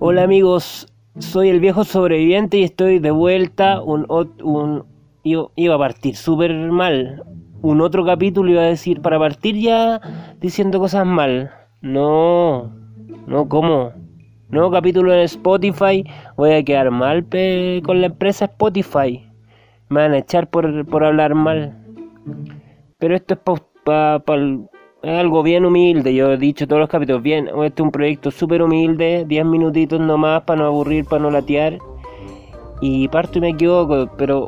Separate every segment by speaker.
Speaker 1: Hola amigos, soy el viejo sobreviviente y estoy de vuelta. Un, iba a partir súper mal. Un otro capítulo iba a decir para partir ya diciendo cosas mal. No, no, ¿cómo? Nuevo capítulo en Spotify. Voy a quedar mal con la empresa Spotify. Me van a echar por, por hablar mal. Pero esto es para pa, algo bien humilde. Yo he dicho todos los capítulos. Bien, este es un proyecto súper humilde. 10 minutitos nomás para no aburrir, para no latear. Y parto y me equivoco. Pero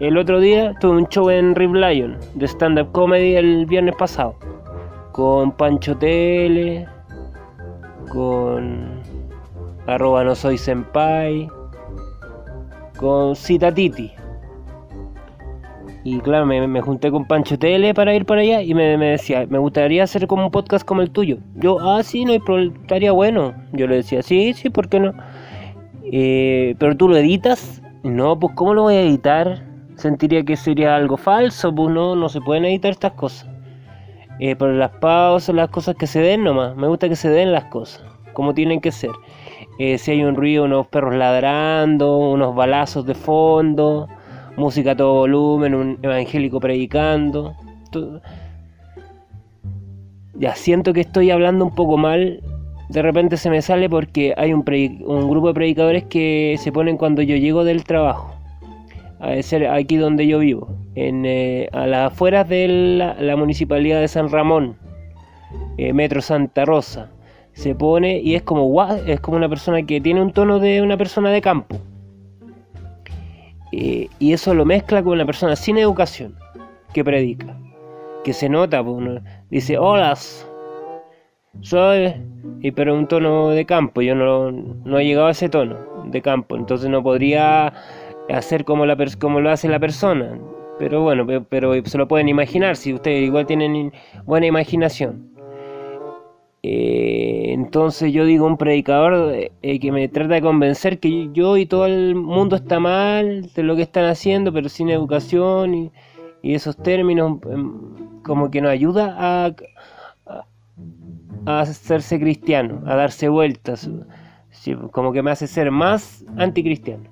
Speaker 1: el otro día tuve un show en Rip Lion de stand-up comedy el viernes pasado. Con Pancho Tele con arroba no soy senpai, con Citatiti. Y claro, me, junté con Pancho Tele para ir para allá y me, decía, me gustaría hacer como un podcast como el tuyo. Yo, ah, sí, no hay problema, estaría bueno. Yo le decía, sí, sí, ¿por qué no? Eh, pero tú lo editas. No, pues ¿cómo lo voy a editar? Sentiría que sería algo falso, pues no, no se pueden editar estas cosas. Eh, pero las pausas, las cosas que se den nomás. Me gusta que se den las cosas, como tienen que ser. Eh, si hay un ruido, unos perros ladrando, unos balazos de fondo, música a todo volumen, un evangélico predicando. Ya siento que estoy hablando un poco mal. De repente se me sale porque hay un, un grupo de predicadores que se ponen cuando yo llego del trabajo a ser aquí donde yo vivo, en, eh, a las afueras de la, municipalidad de San Ramón, eh, Metro Santa Rosa. Se pone y es como, es como una persona que tiene un tono de una persona de campo. Eh, y eso lo mezcla con una persona sin educación que predica. Que se nota, pues, dice, hola, soy, y pero un tono de campo. Yo no, no he llegado a ese tono de campo, entonces no podría hacer como, la como lo hace la persona. Pero bueno, pero, se lo pueden imaginar si ustedes igual tienen buena imaginación. Eh, entonces yo digo un predicador eh, que me trata de convencer que yo y todo el mundo está mal de lo que están haciendo, pero sin educación y, esos términos em, como que nos ayuda a, hacerse cristiano, a darse vueltas, como que me hace ser más anticristiano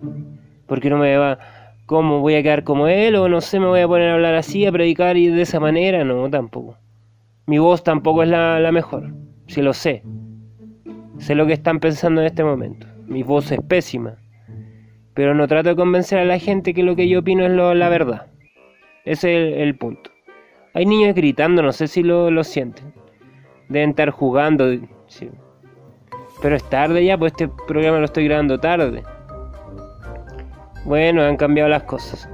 Speaker 1: porque no me va, ¿cómo voy a quedar como él? O no sé, me voy a poner a hablar así, a predicar y de esa manera, no, tampoco. Mi voz tampoco es la, la mejor, si lo sé. Sé lo que están pensando en este momento. Mi voz es pésima. Pero no trato de convencer a la gente que lo que yo opino es la verdad. Ese es el, punto. Hay niños gritando, no sé si lo, lo sienten. Deben estar jugando. Pero es tarde ya, pues este programa lo estoy grabando tarde. Bueno, han cambiado las cosas.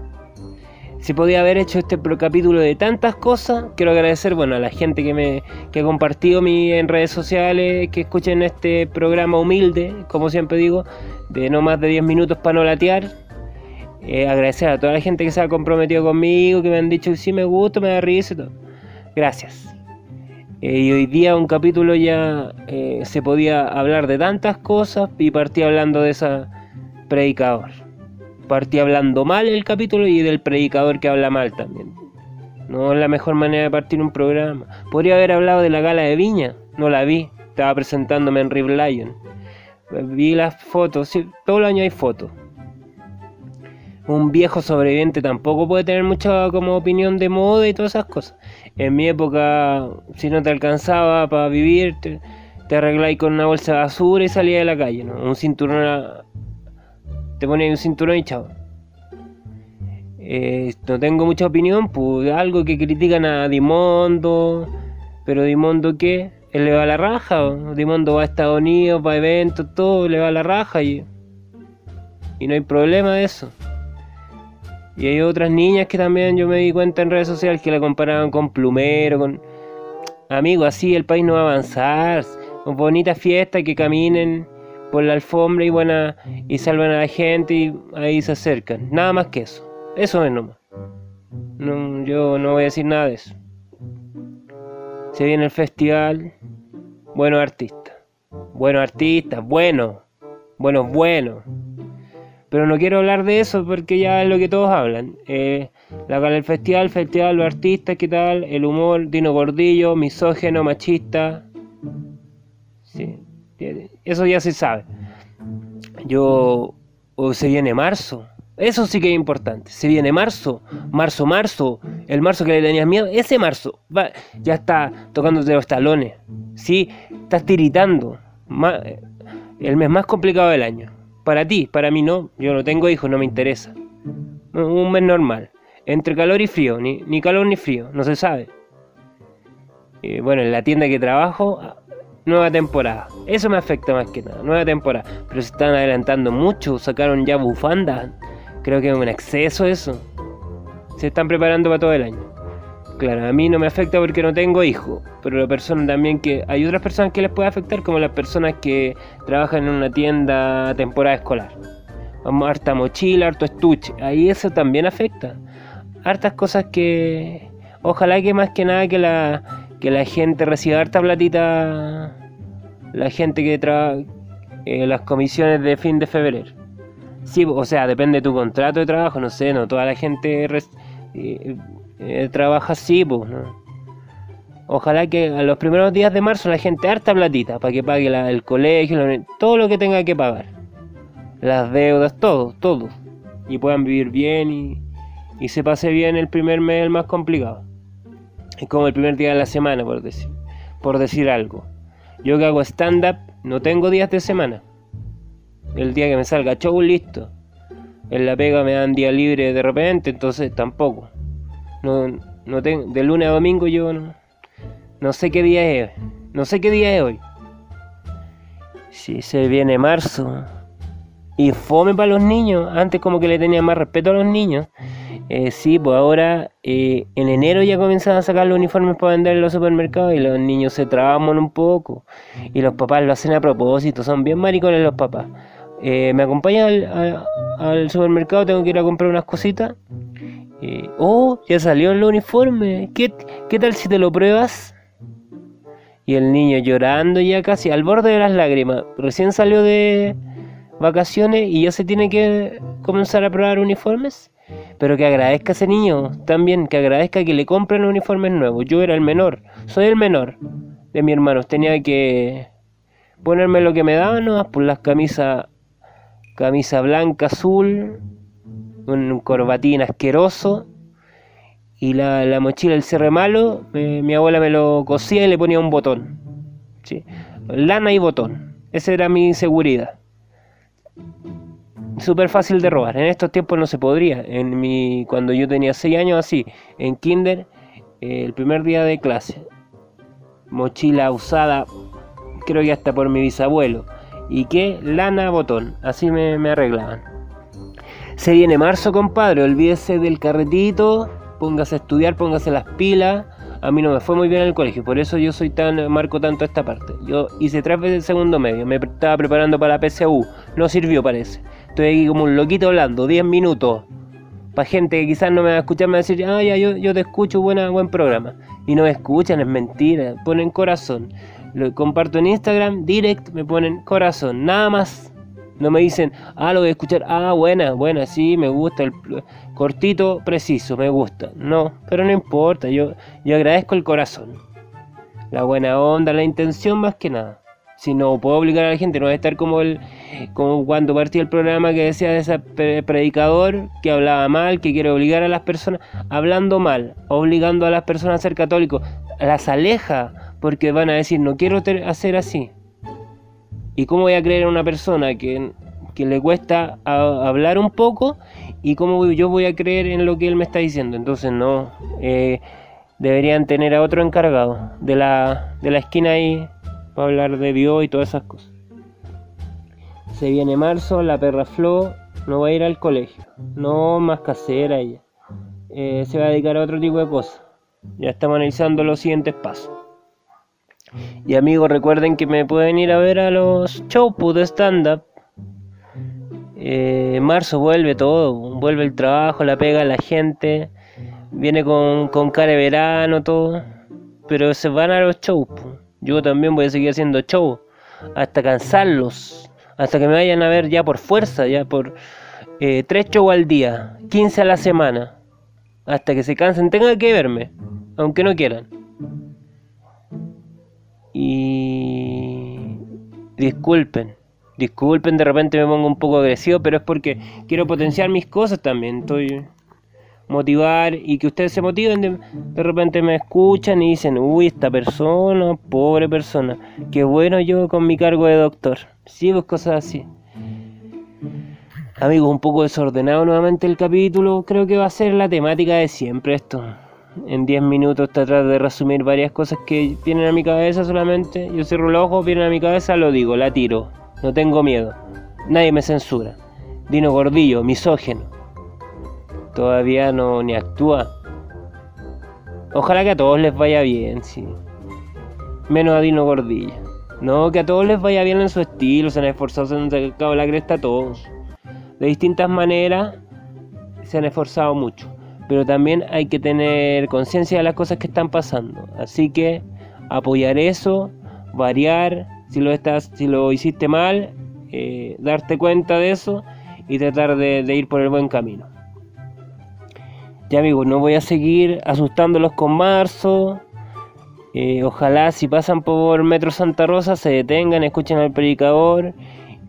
Speaker 1: Si podía haber hecho este capítulo de tantas cosas, quiero agradecer bueno, a la gente que me que ha compartido mi, en redes sociales, que escuchen este programa humilde, como siempre digo, de no más de 10 minutos para no latear. Eh, agradecer a toda la gente que se ha comprometido conmigo, que me han dicho sí me gusta, me da risa y todo. Gracias. Eh, y hoy día un capítulo ya eh, se podía hablar de tantas cosas y partí hablando de esa predicador partí hablando mal el capítulo y del predicador que habla mal también. No es la mejor manera de partir un programa. Podría haber hablado de la gala de Viña, no la vi, estaba presentándome en Rib Lion. Vi las fotos, sí, todo el año hay fotos. Un viejo sobreviviente tampoco puede tener mucha como opinión de moda y todas esas cosas. En mi época, si no te alcanzaba para vivir, te, te arregláis con una bolsa de basura y salías de la calle, ¿no? Un cinturón te pones un cinturón y chao. Eh, no tengo mucha opinión, pues algo que critican a Dimondo, pero Dimondo qué, él le va a la raja, Dimondo va a Estados Unidos, va a eventos, todo, le va a la raja y, y no hay problema de eso. Y hay otras niñas que también yo me di cuenta en redes sociales que la comparaban con Plumero, con... Amigos, así el país no va a avanzar. Con bonitas fiestas que caminen por la alfombra y buena y salvan a la gente y ahí se acercan. Nada más que eso. Eso es nomás. No, yo no voy a decir nada de eso. Se viene el festival. Buenos artistas. Buenos artistas. Buenos. Buenos, buenos. Pero no quiero hablar de eso porque ya es lo que todos hablan. Eh, La del festival, festival, los artistas, ¿qué tal? El humor, Dino Gordillo, misógeno, machista. Sí, eso ya se sabe. Yo. O se viene marzo. Eso sí que es importante. Se viene marzo, marzo, marzo, el marzo que le tenías miedo, ese marzo va, ya está tocándote los talones. Sí, estás tiritando. el mes más complicado del año. Para ti, para mí no. Yo no tengo hijos, no me interesa. Un mes normal. Entre calor y frío, ni, ni calor ni frío, no se sabe. Eh, bueno, en la tienda que trabajo, nueva temporada. Eso me afecta más que nada, nueva temporada. Pero se están adelantando mucho, sacaron ya bufandas. Creo que es un exceso eso. Se están preparando para todo el año. Claro, a mí no me afecta porque no tengo hijos, pero la persona también que hay otras personas que les puede afectar, como las personas que trabajan en una tienda temporada escolar. Harta mochila, harto estuche, ahí eso también afecta. Hartas cosas que ojalá que más que nada que la que la gente reciba harta platita, la gente que trabaja en las comisiones de fin de febrero. Sí, o sea, depende de tu contrato de trabajo, no sé, no toda la gente eh, eh, trabaja así, pues, ¿no? Ojalá que a los primeros días de marzo la gente harta platita para que pague el colegio, todo lo que tenga que pagar. Las deudas, todo, todo. Y puedan vivir bien y, y se pase bien el primer mes, el más complicado. Es como el primer día de la semana, por decir, por decir algo. Yo que hago stand-up, no tengo días de semana. El día que me salga show, listo. En la pega me dan día libre de repente, entonces tampoco. No, no tengo, de lunes a domingo yo no, no sé qué día es. No sé qué día es hoy. Si se viene marzo. Y fome para los niños. Antes como que le tenía más respeto a los niños. Eh, sí, pues ahora eh, en enero ya comienzan a sacar los uniformes para vender en los supermercados y los niños se traban un poco. Y los papás lo hacen a propósito. Son bien maricones los papás. Eh, me acompaña al, supermercado, tengo que ir a comprar unas cositas. Eh, oh, ya salió el uniforme. ¿Qué, ¿Qué tal si te lo pruebas? Y el niño llorando ya casi al borde de las lágrimas. Recién salió de vacaciones y ya se tiene que comenzar a probar uniformes. Pero que agradezca a ese niño también, que agradezca que le compren uniformes nuevos. Yo era el menor, soy el menor de mi hermano. Tenía que ponerme lo que me daban, ¿no? Por las camisas camisa blanca, azul, un corbatín asqueroso y la, mochila del cierre malo, mi abuela me lo cosía y le ponía un botón. ¿sí? Lana y botón. Esa era mi seguridad. Súper fácil de robar. En estos tiempos no se podría. En mi, cuando yo tenía 6 años así, en kinder, eh, el primer día de clase, mochila usada, creo que hasta por mi bisabuelo y que lana botón. Así me, arreglaban. Se viene marzo, compadre. Olvídese del carretito. Póngase a estudiar, póngase las pilas. A mí no me fue muy bien en el colegio, por eso yo soy tan marco tanto esta parte. Yo hice tres veces el segundo medio, me estaba preparando para la PSU, no sirvió parece. Estoy aquí como un loquito hablando, 10 minutos. Para gente que quizás no me va a escuchar, me va a decir, ah, ya, yo, yo te escucho, buena, buen programa. Y no me escuchan, es mentira, ponen corazón lo comparto en Instagram, direct, me ponen corazón, nada más. No me dicen, ah, lo voy a escuchar, ah, buena, buena, sí, me gusta, el cortito, preciso, me gusta. No, pero no importa, yo, yo agradezco el corazón. La buena onda, la intención más que nada. Si no puedo obligar a la gente, no va a estar como el como cuando partí el programa que decía de ese predicador que hablaba mal, que quiere obligar a las personas, hablando mal, obligando a las personas a ser católicos, las aleja porque van a decir, no quiero hacer así. ¿Y cómo voy a creer en una persona que, le cuesta hablar un poco? ¿Y cómo yo voy a creer en lo que él me está diciendo? Entonces no, eh, deberían tener a otro encargado de la, de la esquina ahí para hablar de Dios y todas esas cosas. Se viene marzo, la perra Flo no va a ir al colegio, no más casera ella. Eh, se va a dedicar a otro tipo de cosas. Ya estamos analizando los siguientes pasos. Y amigos, recuerden que me pueden ir a ver a los shows pues, de stand-up. Eh, marzo vuelve todo, vuelve el trabajo, la pega, la gente. Viene con, con cara de verano, todo. Pero se van a los shows. Pues. Yo también voy a seguir haciendo shows. Hasta cansarlos. Hasta que me vayan a ver ya por fuerza, ya por eh, tres shows al día. 15 a la semana. Hasta que se cansen, tengan que verme, aunque no quieran. Y disculpen, disculpen, de repente me pongo un poco agresivo, pero es porque quiero potenciar mis cosas también. Estoy motivar y que ustedes se motiven, de, repente me escuchan y dicen, uy, esta persona, pobre persona, qué bueno yo con mi cargo de doctor. Sí, pues cosas así. Amigos, un poco desordenado nuevamente el capítulo, creo que va a ser la temática de siempre esto. En 10 minutos tratar de resumir varias cosas que vienen a mi cabeza solamente. Yo cierro los ojos, vienen a mi cabeza, lo digo, la tiro. No tengo miedo. Nadie me censura. Dino Gordillo, misógeno todavía no ni actúa. Ojalá que a todos les vaya bien, sí. Menos a Dino Gordilla. No, que a todos les vaya bien en su estilo, se han esforzado, se han sacado la cresta a todos. De distintas maneras se han esforzado mucho. Pero también hay que tener conciencia de las cosas que están pasando. Así que apoyar eso, variar, si lo, estás, si lo hiciste mal, eh, darte cuenta de eso y tratar de ir por el buen camino. Ya amigos, no voy a seguir asustándolos con marzo. Eh, ojalá si pasan por Metro Santa Rosa se detengan, escuchen al predicador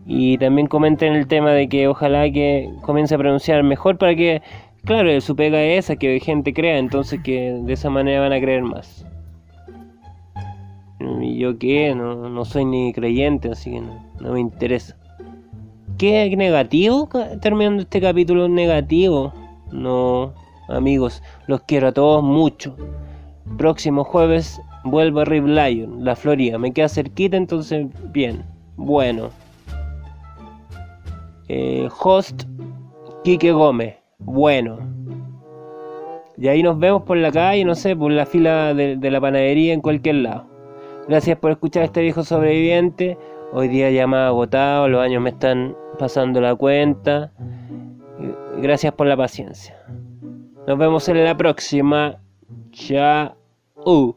Speaker 1: y también comenten el tema de que ojalá que comience a pronunciar mejor para que, claro, su pega es esa, que gente crea, entonces que de esa manera van a creer más. Y yo qué, no, no soy ni creyente, así que no, no me interesa. ¿Qué negativo? Terminando este capítulo negativo. No, amigos, los quiero a todos mucho. Próximo jueves vuelvo a Rib Lion, la Florida. Me queda cerquita, entonces bien. Bueno. Eh, host Quique Gómez. Bueno. Y ahí nos vemos por la calle, no sé, por la fila de, la panadería en cualquier lado. Gracias por escuchar a este viejo sobreviviente. Hoy día ya más agotado, los años me están pasando la cuenta. Gracias por la paciencia. Nos vemos en la próxima. Chao.